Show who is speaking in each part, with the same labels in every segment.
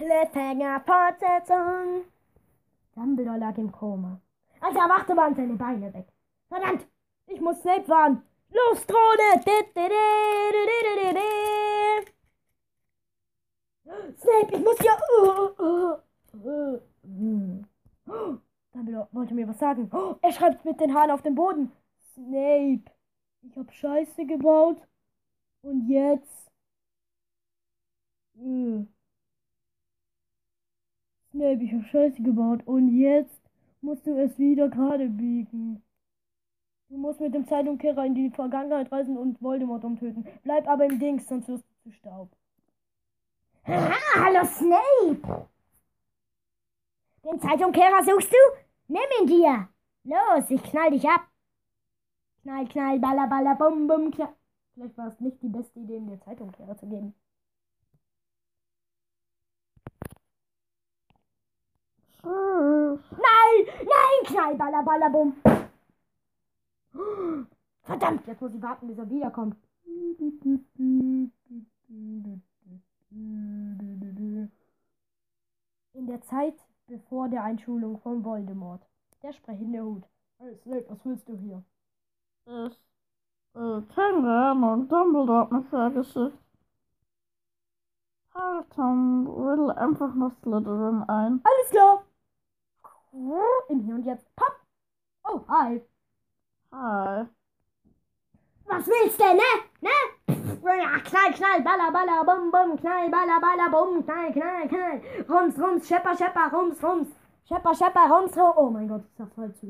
Speaker 1: Cliffhanger Fortsetzung. Dumbledore lag im Koma. Als er erwachte, waren seine Beine weg. Verdammt! Ich muss Snape warnen. Los, Drohne! Snape, ich muss hier... Dumbledore wollte mir was sagen. Er schreibt mit den Haaren auf dem Boden. Snape, ich hab Scheiße gebaut. Und jetzt... Snape, ich hab Scheiße gebaut. Und jetzt musst du es wieder gerade biegen. Du musst mit dem Zeitumkehrer in die Vergangenheit reisen und Voldemort umtöten. Bleib aber im Dings, sonst wirst du zu Staub.
Speaker 2: Haha, hallo Snape! Den Zeitumkehrer suchst du? Nimm ihn dir! Los, ich knall dich ab! Knall, knall, baller, baller, bum, bum, knall.
Speaker 1: Vielleicht war es nicht die beste Idee, den Zeitumkehrer zu geben.
Speaker 2: Nein, nein, knall, baller.
Speaker 1: Verdammt, jetzt muss ich warten, bis er wiederkommt. In der Zeit bevor der Einschulung von Voldemort. Der sprechende Hut. Hey Snape, was willst du hier?
Speaker 3: Ich, äh, keine Ahnung, Dumbledore hat mich hergeschickt. Tom will einfach nur Slytherin ein.
Speaker 1: Alles klar. Im Hier und Jetzt. Pop. Oh, hi.
Speaker 3: Hi.
Speaker 2: Was willst du, ne? Ne? Ja, knall, knall, baller, baller, bum, bum, knall, baller, baller, bum, knall, knall, knall. Rums, rums, schepper, schepper, rums, rums. Schepper, schepper, rums, rums.
Speaker 1: Oh mein Gott, ist ja voll zu.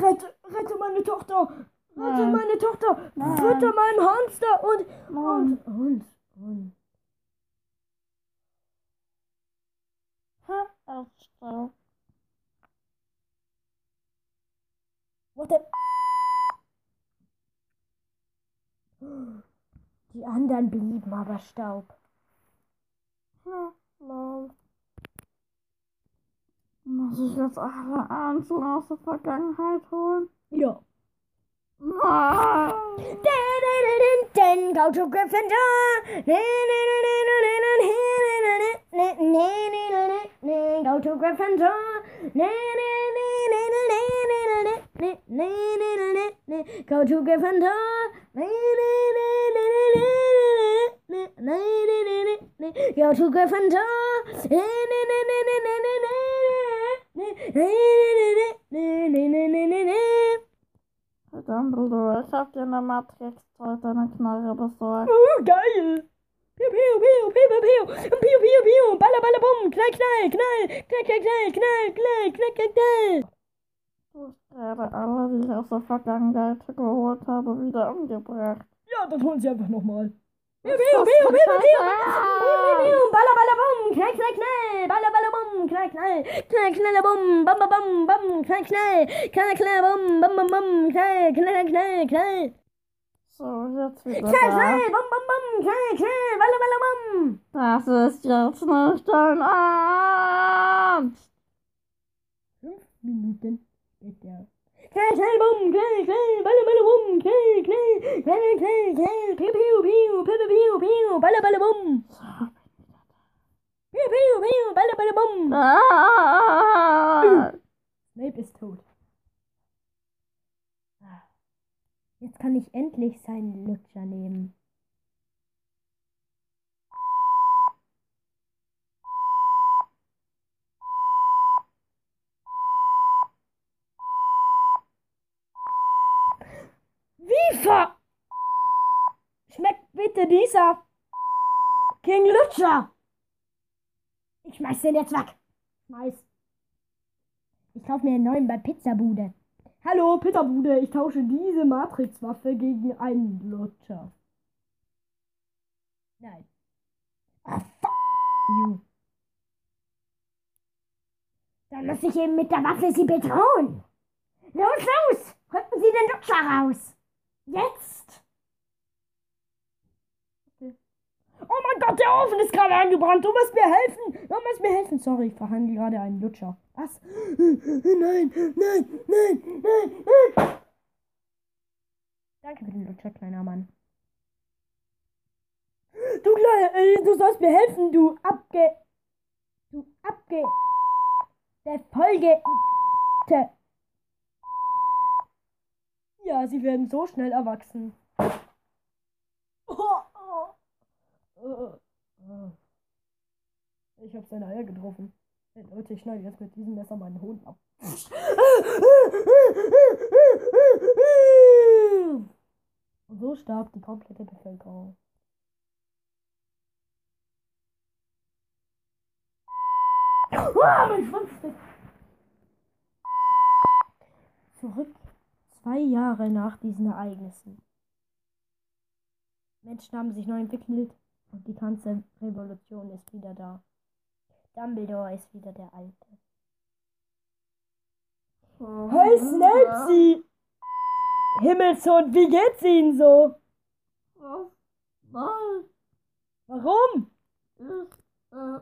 Speaker 1: Rette, rette meine Tochter. Rette meine Tochter. Fütter meinen Hamster und, und, und, und.
Speaker 3: Ha, aufstell.
Speaker 1: What the... Die anderen blieben aber Staub.
Speaker 3: Ha, lol. Muss ich jetzt alle einzeln aus der Vergangenheit holen?
Speaker 1: Ja.
Speaker 3: Nein.
Speaker 2: Then go to Gryffindor. Go to Gryffindor. Go to Gryffindor. Go to Gryffindor.
Speaker 3: Dumbledore, ich hab dir in der Matrix heute eine Knarre besorgt.
Speaker 1: Oh, geil. Piu, piu, piu, piu, piu, piu. Piu, piu, piu. Baller, baller, bum. Knall, knall, knall. Knall, knall, knall, knall, knall, knall, knall.
Speaker 3: Du hast gerade alle, die ich aus der Vergangenheit geholt habe, wieder umgebracht.
Speaker 1: Ja, dann holen sie einfach nochmal.
Speaker 3: Für
Speaker 1: piu,
Speaker 3: Scheiße?
Speaker 1: piu. Piu, piu, baller, baller, bum. Knall, knall, knall. Baller, baller, bum. Knall, knall. Knall, knall, bum. Bam, bam, bam, bam. Knall, knall. Knall, knall, bum. Bam, bam, bam. Knall, knall, knall, knall.
Speaker 3: So, jetzt wieder
Speaker 1: Knall, knall. Bum, bum, bum. Knall, knall. Baller, baller, bum.
Speaker 3: Das ist jetzt nicht dein Ernst.
Speaker 1: Fünf Minuten später. Knall, knall, bum, knall, knall, baller, baller, bum, knall, knall, knall, knall, knall, piu, piu, piu, piu, piu, piu, baller, baller, bum,
Speaker 3: So,
Speaker 1: piu, piu, piu, baller, baller, bum.
Speaker 3: Ah.
Speaker 1: Snape ist tot. Jetzt kann ich endlich seinen Lutscher nehmen. Ver... Schmeckt bitte dieser King Lutscher? Ich schmeiß den jetzt weg. Schmeiß. Ich kaufe mir einen neuen bei Pizzabude. Hallo, Pizzabude. Ich tausche diese Matrix-Waffe gegen einen Lutscher. Nein. Ah, fuck you.
Speaker 2: Dann muss ich eben mit der Waffe sie bedrohen. Los, los! Rücken Sie den Lutscher raus! Jetzt!
Speaker 1: Oh mein Gott, der Ofen ist gerade angebrannt. Du musst mir helfen. Du musst mir helfen. Sorry, ich verhandle gerade einen Lutscher. Was? Nein, nein, nein, nein, nein. Danke für den Lutscher, kleiner Mann. Du äh, du sollst mir helfen, du abge... Du abge... Der Folge... Ja, sie werden so schnell erwachsen. Ich habe seine Eier getroffen. Hey, Leute, ich schneide jetzt mit diesem Messer meinen Hoden ab. Und so starb die komplette Bevölkerung. Ah, mein Schwanzstück. Zurück zwei Jahre nach diesen Ereignissen. Menschen haben sich neu entwickelt und die ganze Revolution ist wieder da. Dumbledore ist wieder der Alte. Hey Snapsy! Himmelshund, wie geht's Ihnen so?
Speaker 3: Was? Nein,
Speaker 1: Warum?
Speaker 3: ist, äh,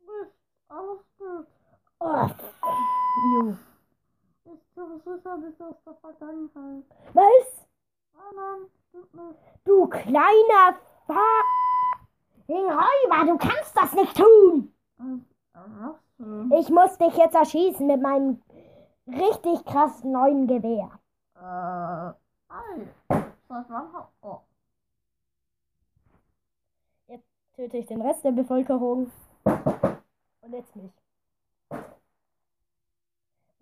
Speaker 3: nicht.
Speaker 1: Oh, you.
Speaker 3: Bin sicher nicht aus der Vergangenheit.
Speaker 1: Was?
Speaker 3: Nein, nein, stimmt nicht.
Speaker 1: Du kleiner Fa...
Speaker 2: Räuber, du kannst das nicht tun.
Speaker 3: Was denn?
Speaker 2: Ich muss dich jetzt erschießen mit meinem richtig krassen neuen Gewehr.
Speaker 3: Äh, ei. Wann hab... Oh.
Speaker 1: Töte ich den Rest der Bevölkerung. Und jetzt mich.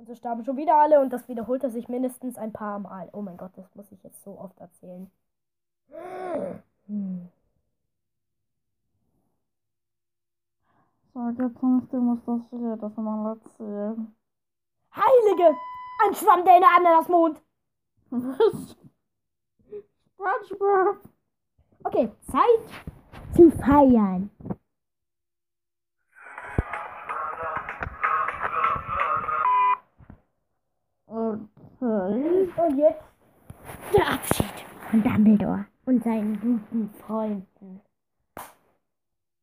Speaker 1: Und so starben schon wieder alle und das wiederholte sich mindestens ein paar Mal. Oh mein Gott, das muss ich jetzt so oft erzählen. Hm.
Speaker 3: Sag jetzt nicht, du musst das jedes Mal erzählen.
Speaker 1: Heilige! Ein Schwamm, der in der Ananasmond!
Speaker 3: Was? SpongeBob!
Speaker 2: Okay, Zeit zu feiern.
Speaker 1: Und jetzt
Speaker 2: Der Abschied von Dumbledore und seinen guten Freunden.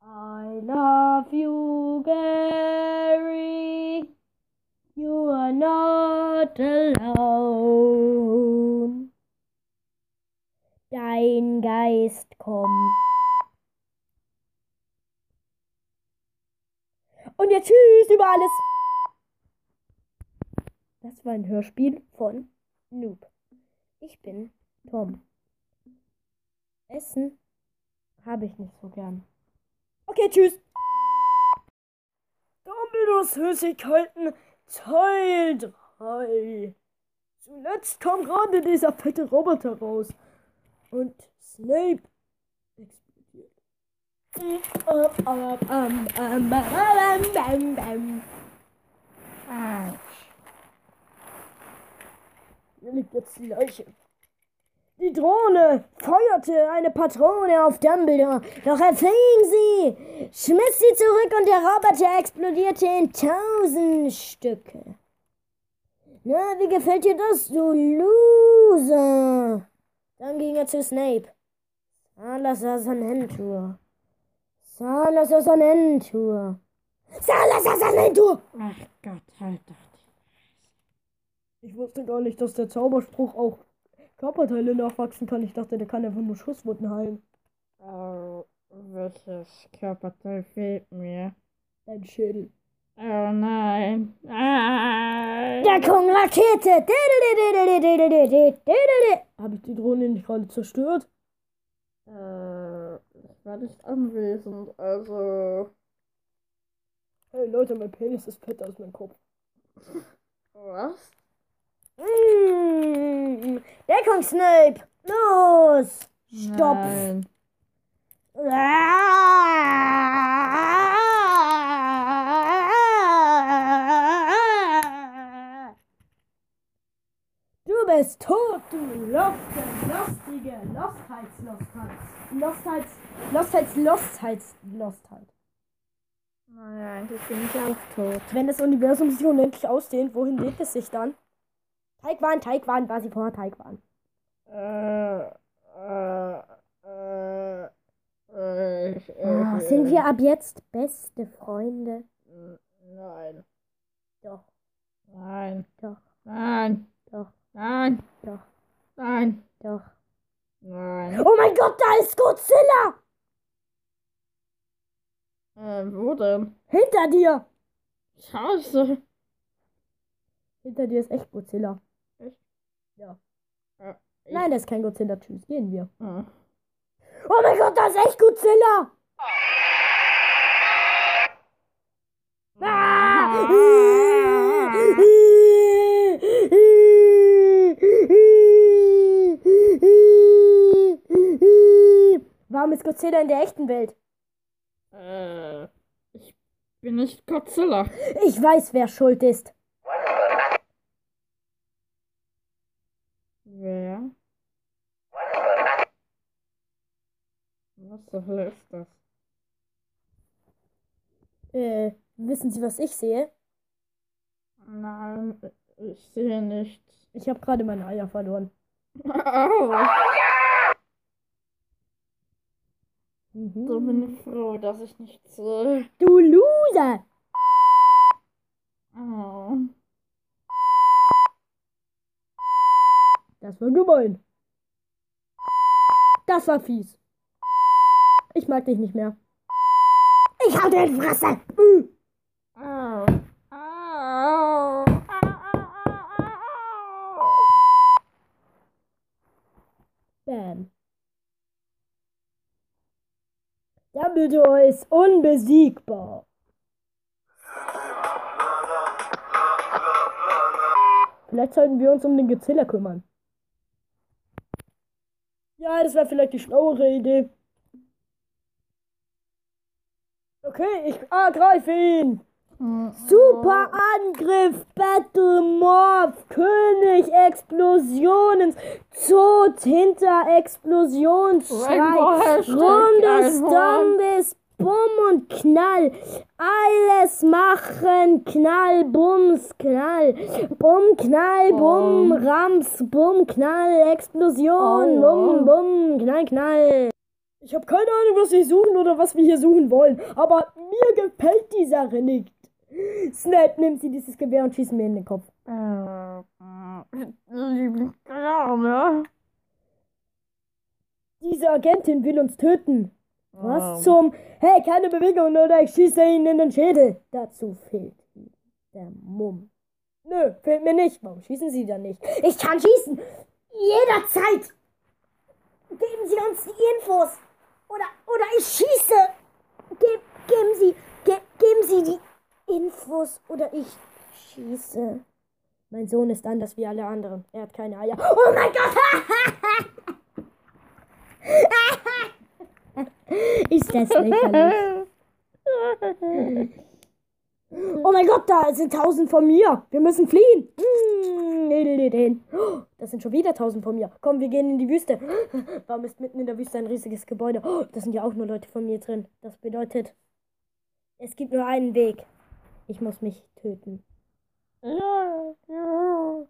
Speaker 1: I love you, Gary. You are not alone. Dein Geist kommt. Und jetzt tschüss über alles. Das war ein Hörspiel von Noob. Ich bin Tom. Essen habe ich nicht so gern. Okay, tschüss. Dumbledores Süßigkeiten Teil 3. Zuletzt kam gerade dieser fette Roboter raus. Und Snape explodiert. Hier liegt jetzt die Leiche. Die Drohne feuerte eine Patrone auf Dumbledore, doch er fing sie, schmiss sie zurück und der Roboter explodierte in tausend Stücke. Na, wie gefällt dir das, du Loser? Dann ging er zu Snape. Salazar Sanentur. Salazar Sanentur. Salazar Sanentur!
Speaker 3: Ach Gott, halt doch
Speaker 1: Ich wusste gar nicht, dass der Zauberspruch auch Körperteile nachwachsen kann. Ich dachte, der kann einfach nur Schusswunden heilen.
Speaker 3: Oh, welches Körperteil fehlt mir?
Speaker 1: Dein Schädel.
Speaker 3: Oh nein. Nein.
Speaker 2: Deckung Rakete.
Speaker 1: Habe ich die Drohne nicht gerade zerstört?
Speaker 3: Äh, ich war nicht anwesend, also.
Speaker 1: Hey Leute, mein Penis ist fetter als mein Kopf.
Speaker 3: Was?
Speaker 1: Mm, Deckung, Snape! Los! Stopp!
Speaker 3: Nein.
Speaker 1: Du bist tot, du Loste, lustige Lostheits-Lostheit. Lostheits, Lostheits, Lostheits, Lostheit.
Speaker 3: Naja, eigentlich bin ich auch tot.
Speaker 1: Wenn das Universum sich unendlich ausdehnt, wohin legt es sich dann? Teigwahn, Teigwahn, war sie vorher Teigwahn.
Speaker 3: Äh, äh, äh, äh, ich,
Speaker 2: Ah,
Speaker 3: ich,
Speaker 2: sind wir ab jetzt beste Freunde?
Speaker 3: Nein.
Speaker 1: Doch.
Speaker 3: Nein.
Speaker 2: Doch.
Speaker 3: Nein.
Speaker 2: Doch.
Speaker 3: Nein.
Speaker 2: Doch.
Speaker 3: Nein.
Speaker 2: Doch.
Speaker 3: Nein.
Speaker 1: Oh mein Gott, da ist Godzilla!
Speaker 3: Äh, wo denn?
Speaker 1: Hinter dir!
Speaker 3: Scheiße.
Speaker 1: Hinter dir ist echt Godzilla.
Speaker 3: Echt?
Speaker 1: Ja.
Speaker 3: Äh, ich-
Speaker 1: Nein, das ist kein Godzilla. Tschüss, gehen wir.
Speaker 3: Äh.
Speaker 1: Oh mein Gott, das ist echt Godzilla! Warum ist Godzilla in der echten Welt?
Speaker 3: Äh, ich bin nicht Godzilla.
Speaker 1: Ich weiß, wer schuld ist.
Speaker 3: Wer? Was zur Hölle ist das?
Speaker 1: Äh, wissen Sie, was ich sehe?
Speaker 3: Nein, ich sehe nichts.
Speaker 1: Ich habe gerade meine Eier verloren.
Speaker 3: Au!
Speaker 1: Mhm.
Speaker 3: So bin ich froh, dass ich nicht sehe.
Speaker 1: Du Loser!
Speaker 3: Au.
Speaker 1: Das war gemein. Das war fies. Ich mag dich nicht mehr. Ich hau dir in die Fresse!
Speaker 3: Au.
Speaker 1: Bam. Dumbledore ist unbesiegbar. Vielleicht sollten wir uns um den Godzilla kümmern. Ja, das wäre vielleicht die schlauere Idee. Okay, ich ergreife ihn. Super Angriff, Battle Morph, König Explosionen, Tod hinter Explosionsschrei, rundes. Dombes, Bumm und Knall, alles machen, Knall, Bums, Knall, Bumm, Knall, Bumm,
Speaker 3: Bumm.
Speaker 1: Rams, Bumm, Knall, Explosion,
Speaker 3: Aua.
Speaker 1: Bumm, Bumm, Knall, Knall. Ich habe keine Ahnung, was wir suchen oder was wir hier suchen wollen, aber mir gefällt die Sache nicht. Snap, nimmt sie dieses Gewehr und schießt mir in den Kopf.
Speaker 3: Äh, äh, lieben gerne.
Speaker 1: Diese Agentin will uns töten. Was
Speaker 3: Ähm,
Speaker 1: zum... Hey, keine Bewegung oder ich schieße ihn in den Schädel. Dazu fehlt der Mumm. Nö, fehlt mir nicht. Warum schießen Sie dann nicht? Ich kann schießen. Jederzeit. Geben Sie uns die Infos. Oder, oder ich schieße. Ge geben Sie, ge geben Sie die Infos oder ich schieße. Mein Sohn ist anders wie alle anderen. Er hat keine Eier. Oh mein Gott! ist das lächerlich? Oh mein Gott, da sind tausend von mir. Wir müssen fliehen. Nee. Oh, Das sind schon wieder tausend von mir. Komm, wir gehen in die Wüste. Warum ist mitten in der Wüste ein riesiges Gebäude? Oh, Da sind ja auch nur Leute von mir drin. Das bedeutet, es gibt nur einen Weg. Ich muss mich töten.
Speaker 3: Ja, ja.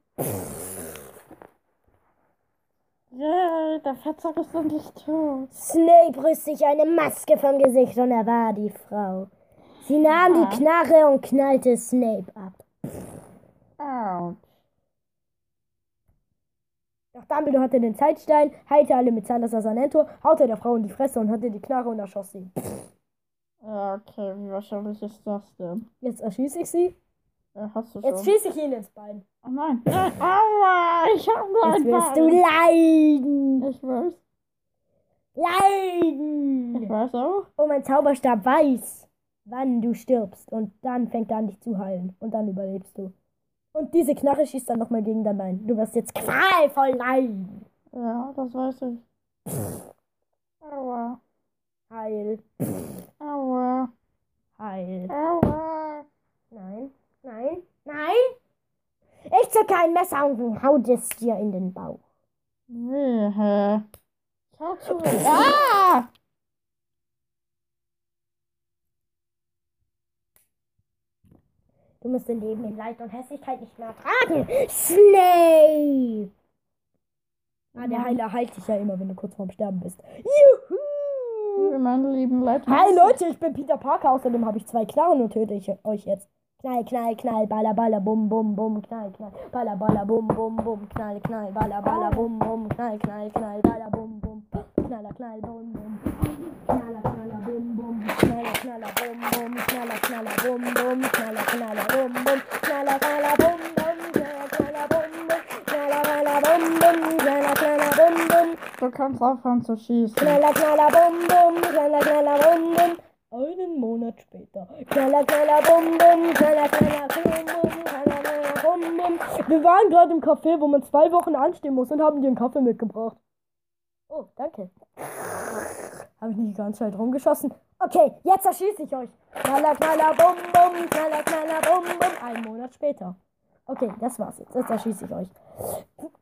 Speaker 3: Yay, der Fettsack ist endlich tot.
Speaker 1: Snape riss sich eine Maske vom Gesicht und er war die Frau. Sie nahm
Speaker 3: Ja.
Speaker 1: die Knarre und knallte Snape ab.
Speaker 3: Autsch.
Speaker 1: Doch Dumbledore hatte den Zeitstein, heilte alle mit Salazar Sanentor, haute der Frau in die Fresse und hatte die Knarre und erschoss sie.
Speaker 3: Ja, okay, wie wahrscheinlich ist das denn?
Speaker 1: Jetzt erschieße ich sie.
Speaker 3: Ja, hast du schon.
Speaker 1: Jetzt schieße ich ihn ins Bein.
Speaker 3: oh nein. Nein, Aua, ich hab nur
Speaker 1: Jetzt
Speaker 3: ein
Speaker 1: wirst du
Speaker 3: Bein.
Speaker 1: leiden.
Speaker 3: Ich weiß. Ich
Speaker 1: Leiden.
Speaker 3: weiß auch.
Speaker 1: Und mein Zauberstab weiß, wann du stirbst. Und dann fängt er an, dich zu heilen. Und dann überlebst du. Und diese Knarre schießt dann nochmal gegen dein Bein. Du wirst jetzt qualvoll leiden.
Speaker 3: Ja, das weiß ich. Aua.
Speaker 1: Heil.
Speaker 3: Aua.
Speaker 1: Heil.
Speaker 3: Aua.
Speaker 1: Nein. Nein. Nein. Ich zücke ein Messer und hau es dir in den Bauch.
Speaker 3: Wehe. Schau zu. Ah!
Speaker 1: Du musst dein Leben in Leid und Hässlichkeit nicht mehr ertragen. Snape! Ah, der Heiler heilt dich ja immer, wenn du kurz vorm Sterben bist. Juhu!
Speaker 3: Meine lieben Leute.
Speaker 1: Hi Leute, ich bin Peter Parker. Außerdem habe ich zwei Knarren und töte ich euch jetzt. Knall, knall, knall, baller, baller, bum, bum, bum, knall, knall, baller, baller, bum, bum, bum, knall, knall, baller, baller, bum, bum, knall, knall, knall, baller, bum, bum, knaller, knall, bum, bum,
Speaker 3: kannst aufhören zu schießen.
Speaker 1: knaller, knaller, bum, bum, knaller, knaller, bum, bum. Einen Monat später. Knaller, knaller, bum, bum, knaller, knaller, bum, bum, knaller, knaller, bum, bum. Wir waren gerade im Café, wo man zwei Wochen anstehen muss und haben dir einen Kaffee mitgebracht. Oh, danke. Habe ich nicht die ganze Zeit rumgeschossen? Okay, jetzt erschieße ich euch. Knaller, knaller, bum, bum, knaller, knaller, bum, bum. Einen Monat später. Okay, das war's jetzt. Jetzt erschieße ich euch.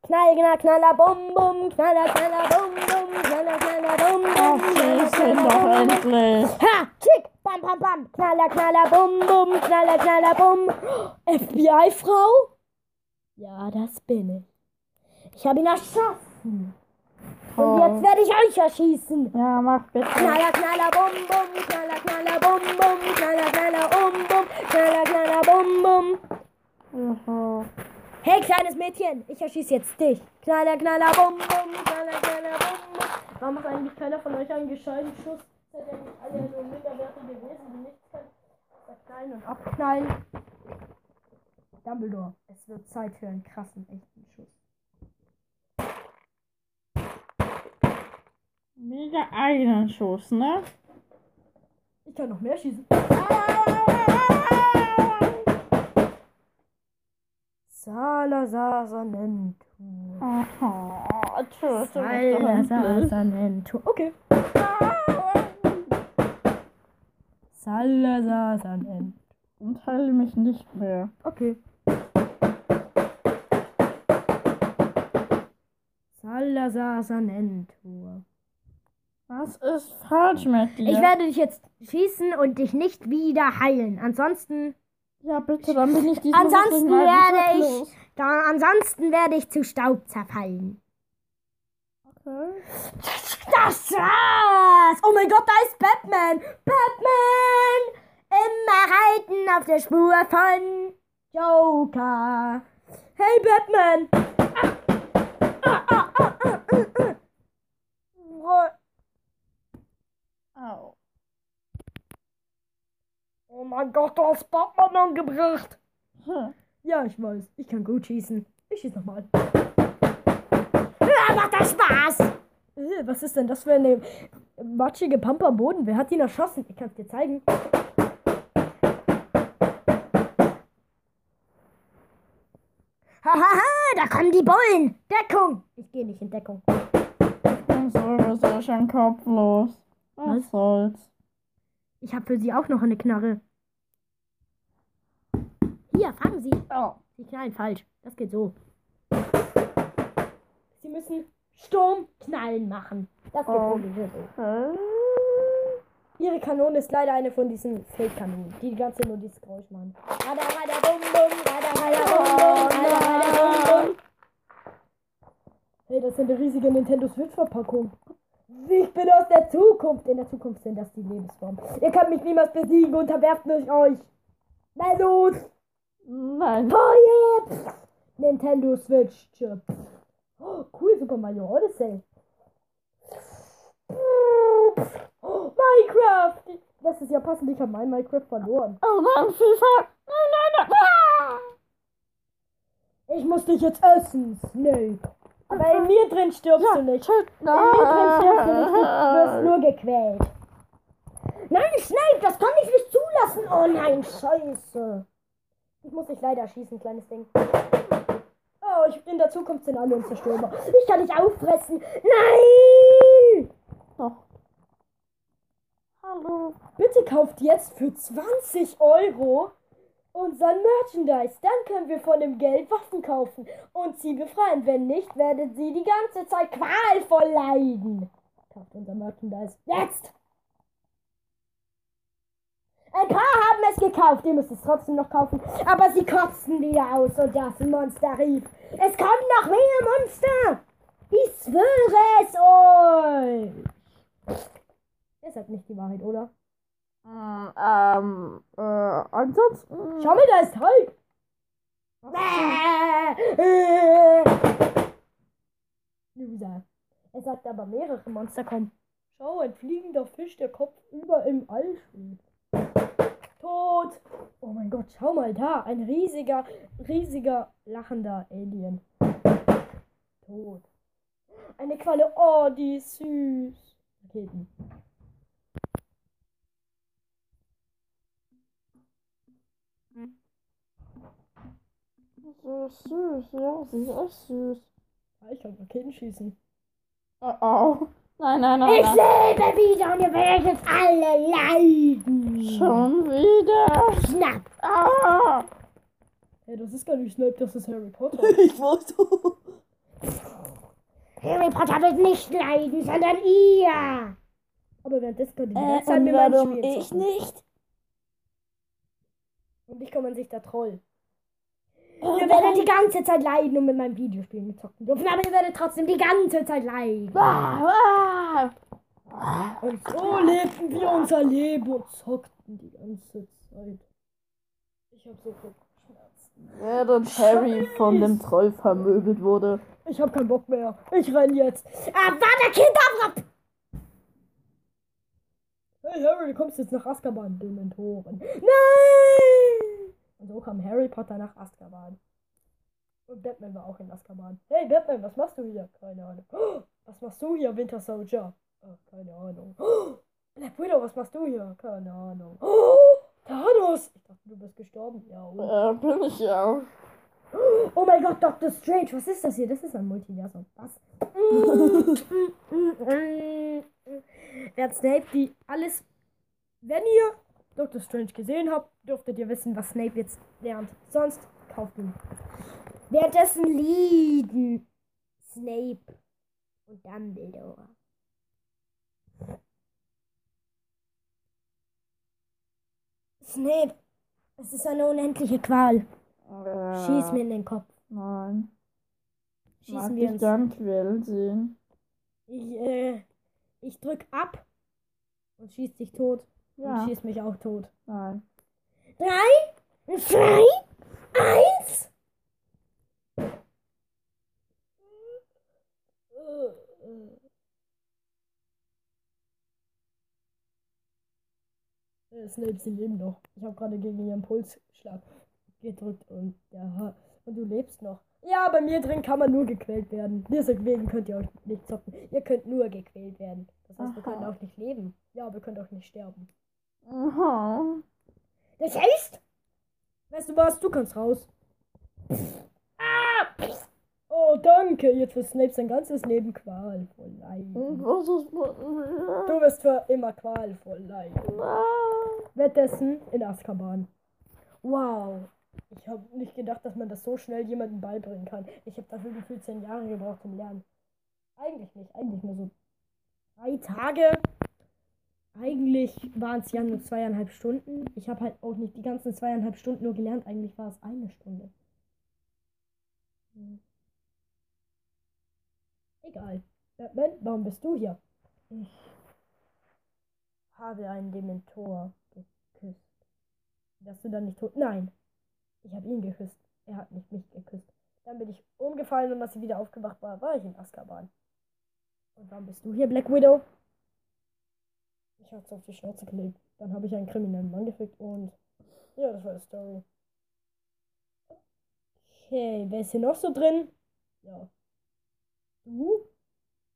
Speaker 1: Knall, knall, knaller, bum, bum, knaller, knaller, bum, bum, knaller, knaller, bum, bum,
Speaker 3: ihn doch
Speaker 1: bum, bum.
Speaker 3: endlich.
Speaker 1: Ha! Chick! Bam, bam, bam! Knaller, knaller, bum, bum, knaller, knaller, bum. FBI-Frau? Ja, das bin ich. Ich habe ihn erschossen. Und jetzt
Speaker 3: Toll.
Speaker 1: werde ich euch erschießen.
Speaker 3: Ja, mach bitte.
Speaker 1: Knaller, knaller, bum, bum, knaller, knaller, bum, bum, knaller, knaller, um, bum, knaller, knaller, bum, bum.
Speaker 3: Juhu.
Speaker 1: Hey, kleines Mädchen, ich erschieße jetzt dich. Knaller, knaller, bum, bum, knaller, knaller, bum, bum. Warum macht eigentlich keiner von euch einen gescheiten Schuss? Seid ihr nicht alle nur minderwertige Wesen, die nichts können? Verknallen und abknallen. Dumbledore, es wird Zeit für einen krassen, echten Schuss.
Speaker 3: Mega eigenen Schuss, ne?
Speaker 1: Ich kann noch mehr schießen. Salazar Sanentur.
Speaker 3: Mich doch
Speaker 1: Salazar. Sanentur. Okay. Salazar Sanentur.
Speaker 3: Und heile mich nicht mehr.
Speaker 1: Okay. Salazar Sanentur.
Speaker 3: Was ist falsch mit dir?
Speaker 1: Ich werde dich jetzt schießen und dich nicht wieder heilen. Ansonsten,
Speaker 3: ja, bitte, dann bin ich diesmal
Speaker 1: Ansonsten werde ich- da, ansonsten werde ich zu Staub zerfallen.
Speaker 3: Okay.
Speaker 1: Das war's! Oh mein Gott, da ist Batman! Batman! Immer reiten auf der Spur von Joker. Hey Batman! Ah, ah, ah, ah, ah, ah, ah.
Speaker 3: Au.
Speaker 1: Oh mein Gott, du hast Batman umgebracht!
Speaker 3: Hm.
Speaker 1: Ja, ich weiß, ich kann gut schießen. Ich schieß nochmal. Ja, macht das Spaß! Äh, Was ist denn das für eine matschige Pampe am Boden? Wer hat ihn erschossen? Ich kann es dir zeigen. Hahaha, da kommen die Bullen! Deckung! Ich gehe nicht in Deckung.
Speaker 3: Ich bin sowieso schon kopflos. Was
Speaker 1: Was?
Speaker 3: soll's?
Speaker 1: Ich habe für sie auch noch eine Knarre. Hier, fangen Sie!
Speaker 3: Oh.
Speaker 1: Sie knallen falsch. Das geht so. Sie müssen Sturmknallen machen. Das geht
Speaker 3: Oh.
Speaker 1: so. Ihre Kanone ist leider eine von diesen Fake-Kanonen, die die ganze nur dieses Geräusch machen. Rada, rada, bum, bum, rada, rada, bum, bum, rada, rada, bum, bum. Hey, das sind eine riesige Nintendo Switch-Verpackung. Ich bin aus der Zukunft. In der Zukunft sind das die Lebensformen. Ihr könnt mich niemals besiegen, unterwerft mich euch. Na los!
Speaker 3: Nein.
Speaker 1: Feuer! Nintendo Switch Chip. Oh, cool, Super Mario Odyssey. Oh, Minecraft! Das ist ja passend, ich habe mein Minecraft verloren.
Speaker 3: Oh nein, FIFA. Nein, nein, nein.
Speaker 1: Ich muss dich jetzt essen, Snape. Aber in mir drin stirbst du nicht. In mir drin stirbst du nicht, du wirst
Speaker 3: nein.
Speaker 1: nur gequält. Nein, Snape, das kann ich nicht zulassen. Oh nein, scheiße. Ich muss dich leider schießen, kleines Ding. Oh, ich, in der Zukunft sind alle unzerstörbar. Ich kann dich auffressen. Nein!
Speaker 3: Doch. Hallo.
Speaker 1: Bitte kauft jetzt für 20 Euro unseren Merchandise. Dann können wir von dem Geld Waffen kaufen und sie befreien. Wenn nicht, werdet sie die ganze Zeit qualvoll leiden. Kauft unser Merchandise. Jetzt! Ein paar haben es gekauft, ihr müsst es trotzdem noch kaufen. Aber sie kotzen wieder aus und das Monster rief. Es kommen noch mehr Monster! Ich schwöre es euch! Ihr sagt nicht die Wahrheit, oder?
Speaker 3: Ähm, äh, ansonsten.
Speaker 1: Schau mal, da ist Hulk! Loser. Er sagt aber mehrere Monster kommen. Schau, ein fliegender Fisch, der Kopf über im All schwebt. schau mal da. Ein riesiger, riesiger, lachender Alien. Tot. Eine Qualle. Oh, die ist süß. Raketen.
Speaker 3: So süß, ja, sie ist echt süß.
Speaker 1: Ja, ich kann Raketen schießen.
Speaker 3: Oh, oh. Nein, nein, nein.
Speaker 2: Ich
Speaker 3: nein.
Speaker 2: lebe wieder und ihr werdet jetzt alle leiden.
Speaker 3: Schon wieder.
Speaker 2: Schnapp.
Speaker 3: Ah.
Speaker 1: Hey, das ist gar nicht Snape, das ist Harry Potter.
Speaker 4: Ich wollte.
Speaker 2: Harry Potter wird nicht leiden, sondern ihr.
Speaker 1: Aber währenddessen könnt ihr die
Speaker 4: Äh,
Speaker 1: ganze Zeit mit
Speaker 4: ich nicht?
Speaker 1: Und ich man sich da troll.
Speaker 2: Ihr werdet die ganze Zeit leiden und mit meinem Videospielen zocken dürfen, aber ihr werdet trotzdem die ganze Zeit leiden.
Speaker 3: Ah,
Speaker 1: Und so lebten wir unser Leben und zockten die ganze Zeit. Ich hab so Kopfschmerzen.
Speaker 3: Während Harry von dem Troll vermöbelt wurde.
Speaker 1: Ich hab keinen Bock mehr. Ich renn jetzt.
Speaker 2: Ah, war der Kinderrapp.
Speaker 1: Hey Harry, du kommst jetzt nach Azkaban, Dementoren.
Speaker 2: Nein.
Speaker 1: Und so kam Harry Potter nach Azkaban. Und Batman war auch in Azkaban. Hey Batman, was machst du hier? Keine Ahnung. Oh, was machst du hier, Winter Soldier? Oh, keine Ahnung. Oh, Black Widow, was machst du hier? Keine Ahnung. Oh, Thanos! Ich dachte, du bist gestorben. Ja, und
Speaker 3: Äh, bin ich ja.
Speaker 1: Oh mein Gott, Doctor Strange, was ist das hier? Das ist ein Multiversum. Was? Hat Snape die alles. Wenn ihr Doctor Strange gesehen habt, dürftet ihr wissen, was Snape jetzt lernt. Sonst kauft ihn.
Speaker 2: Währenddessen lieben Snape und Dumbledore. Snape, es ist eine unendliche Qual.
Speaker 3: Äh,
Speaker 2: Schieß mir in den Kopf.
Speaker 3: Nein. Mag
Speaker 1: Schießen wir
Speaker 3: ich
Speaker 1: uns.
Speaker 3: dann Quellen sehen?
Speaker 1: Ich, äh, ich drück ab und schieß dich tot.
Speaker 3: Ja.
Speaker 1: Und schieß mich auch tot.
Speaker 3: Nein.
Speaker 2: Drei, zwei, eins.
Speaker 1: Äh, Snape, sie leben noch. Ich habe gerade gegen ihren Pulsschlag gedrückt und ja, und du lebst noch. Ja, bei mir drin kann man nur gequält werden. Deswegen könnt ihr euch nicht zocken. Ihr könnt nur gequält werden. Das heißt, wir
Speaker 3: Aha.
Speaker 1: können auch nicht leben. Ja, aber wir können auch nicht sterben.
Speaker 3: Aha.
Speaker 2: Das heißt,
Speaker 1: Weißt du was? Du kannst raus. Oh, danke. Jetzt wird Snape sein ganzes Leben qualvoll leiden. Du wirst für immer qualvoll leiden. Währenddessen in Azkaban. Wow. Ich habe nicht gedacht, dass man das so schnell jemandem beibringen kann. Ich habe dafür gefühlt zehn Jahre gebraucht zum Lernen. Eigentlich nicht. Eigentlich nur so drei Tage. Eigentlich waren es ja nur zweieinhalb Stunden. Ich habe halt auch nicht die ganzen zweieinhalb Stunden nur gelernt. Eigentlich war es eine Stunde. Hm. Egal. Batman, warum bist du hier? Ich habe einen Dementor geküsst. Dass du dann nicht tot. Nein. Ich habe ihn geküsst. Er hat nicht mich geküsst. Dann bin ich umgefallen und als ich wieder aufgewacht war, war ich in Azkaban. Und warum bist du hier, Black Widow? Ich hab's auf die Schnauze gelegt. Dann habe ich einen kriminellen Mann gefickt und ja, das war die Story. Okay, wer ist hier noch so drin? Ja. Du?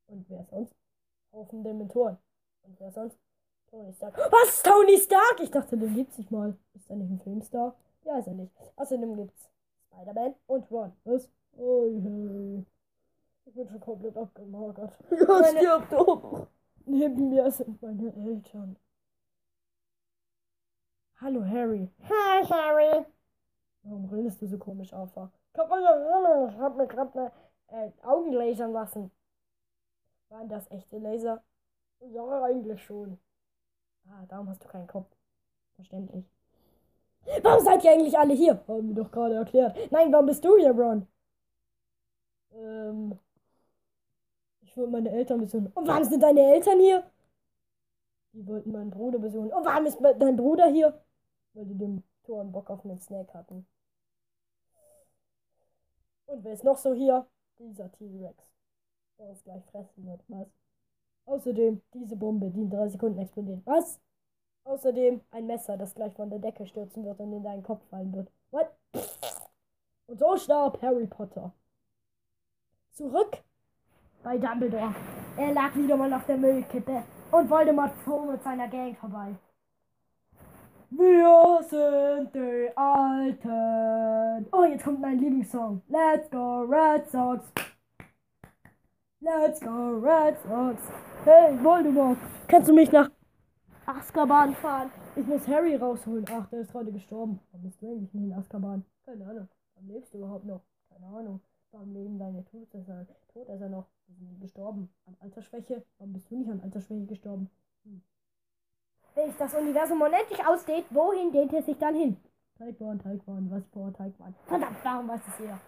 Speaker 1: Und wer sonst? Haufen Dementoren. Und wer sonst? Tony Stark. Was? Tony Stark? Ich dachte, den gibt's nicht mal. Ist er nicht ein Filmstar? Ja, ist er nicht. Außerdem gibt's Spider-Man und Ron. Was? Oh, hey. Ich bin schon komplett abgemagert.
Speaker 4: Ja,
Speaker 1: Meine-
Speaker 4: stirb doch.
Speaker 1: Neben mir sind meine Eltern. Hallo, Harry.
Speaker 2: Hi, Harry.
Speaker 1: Warum redest du so komisch, Alpha? Keine Ahnung, ich hab mir gerade äh, Augen lasern lassen. Waren das echte Laser? Ja, eigentlich schon. Ah, darum hast du keinen Kopf. Verständlich. Warum seid ihr eigentlich alle hier? Haben wir doch gerade erklärt. Nein, warum bist du hier, Ron? Ähm. Ich wollte meine Eltern besuchen. Und warum sind deine Eltern hier? Die wollten meinen Bruder besuchen. Und warum ist dein Bruder hier? Weil die dem Tor einen Bock auf einen Snack hatten. Und wer ist noch so hier? Dieser T-Rex. Der uns gleich fressen wird. Was? Außerdem, diese Bombe, die in drei Sekunden explodiert. Was? Außerdem ein Messer, das gleich von der Decke stürzen wird und in deinen Kopf fallen wird. What? Und so starb Harry Potter. Zurück bei Dumbledore. Er lag wieder mal auf der Müllkippe und Voldemort fuhr mit seiner Gang vorbei. Wir sind die Alten. Oh, jetzt kommt mein Lieblingssong. Let's go Red Sox. Let's go Red Sox. Hey, Voldemort, kannst du mich nach Azkaban fahren? Ich muss Harry rausholen. Ach, der ist gerade gestorben. Warum bist du eigentlich nicht in Azkaban? Keine Ahnung. Warum lebst du überhaupt noch? Keine Ahnung. Warum leben deine Todesser? Tot ist er noch. Wir sind gestorben. An Altersschwäche. Warum bist du nicht an Altersschwäche gestorben? Hm. Wenn sich das Universum unendlich ausdehnt, wohin dehnt es sich dann hin? Teigwaren, Teigwaren, was vor Teigwaren. Verdammt, warum weiß es jeder?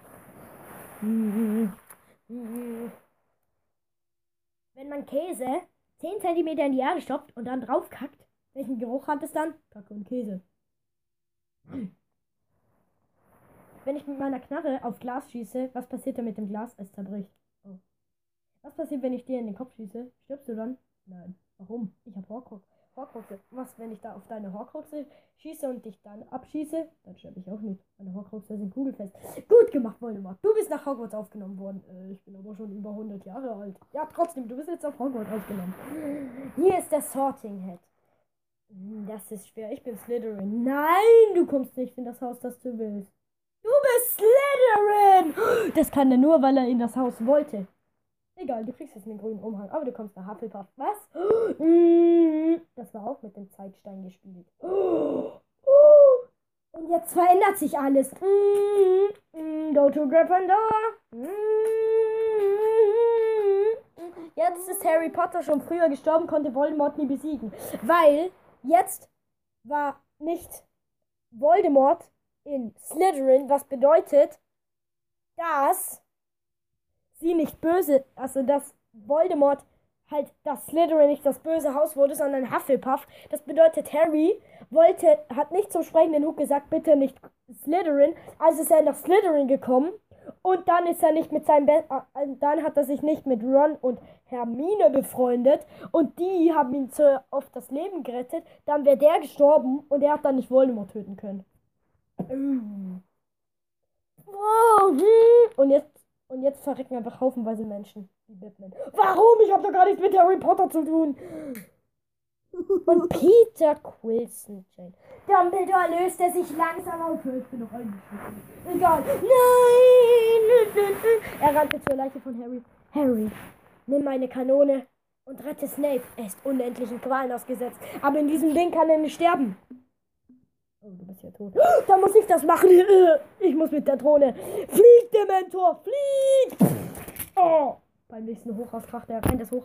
Speaker 1: Wenn man Käse 10 cm in die Erde stopft und dann draufkackt, welchen Geruch hat es dann? Kacke und Käse. Wenn ich mit meiner Knarre auf Glas schieße, was passiert dann mit dem Glas? Es zerbricht. Oh. Was passiert, wenn ich dir in den Kopf schieße? Stirbst du dann? Nein. Warum? Ich habe Horcrux. Horcruxe. Was, wenn ich da auf deine Horcruxe schieße und dich dann abschieße? Dann sterbe ich auch nicht. Meine Horcruxe sind kugelfest. Gut gemacht, Voldemort. Du bist nach Hogwarts aufgenommen worden. Äh, ich bin aber schon über 100 Jahre alt. Ja, trotzdem, du bist jetzt auf Hogwarts aufgenommen. Hier ist der Sorting Head. Hm, Das ist schwer. Ich bin Slytherin. Nein, du kommst nicht in das Haus, das du willst. Du bist Slytherin! Das kann er nur, weil er in das Haus wollte. Egal, du kriegst jetzt einen grünen Umhang, aber du kommst nach Hufflepuff. Was? Mm, Das war auch mit dem Zeitstein gespielt. Und jetzt verändert sich alles. Mm, Go to Gryffindor. Mm, Jetzt ist Harry Potter schon früher gestorben, konnte Voldemort nie besiegen. Weil jetzt war nicht Voldemort in Slytherin, was bedeutet, dass sie nicht böse, also dass Voldemort halt das Slytherin nicht das böse Haus wurde, sondern Hufflepuff. Das bedeutet, Harry wollte, hat nicht zum sprechenden Hut gesagt, bitte nicht Slytherin. Also ist er nach Slytherin gekommen und dann ist er nicht mit seinem, Be äh, dann hat er sich nicht mit Ron und Hermine befreundet und die haben ihn zu, auf das Leben gerettet. Dann wäre der gestorben und er hat dann nicht Voldemort töten können. Hm. Und jetzt und jetzt verrecken einfach haufenweise Menschen wie Batman. Warum? Ich habe doch gar nichts mit Harry Potter zu tun. Und Peter Quilson, Jane. Dumbledore löst er sich langsam auf. Ich bin noch eingeschlossen. Egal. Nein! Er rannte zur Leiche von Harry. Harry, nimm meine Kanone und rette Snape. Er ist unendlichen Qualen ausgesetzt. Aber in diesem Ding kann er nicht sterben. Oh, du bist ja tot. Da muss ich das machen. Ich muss mit der Drohne. Flieg, Dementor, flieg! Oh. Beim nächsten Hochhaus kracht er rein. Das Hoch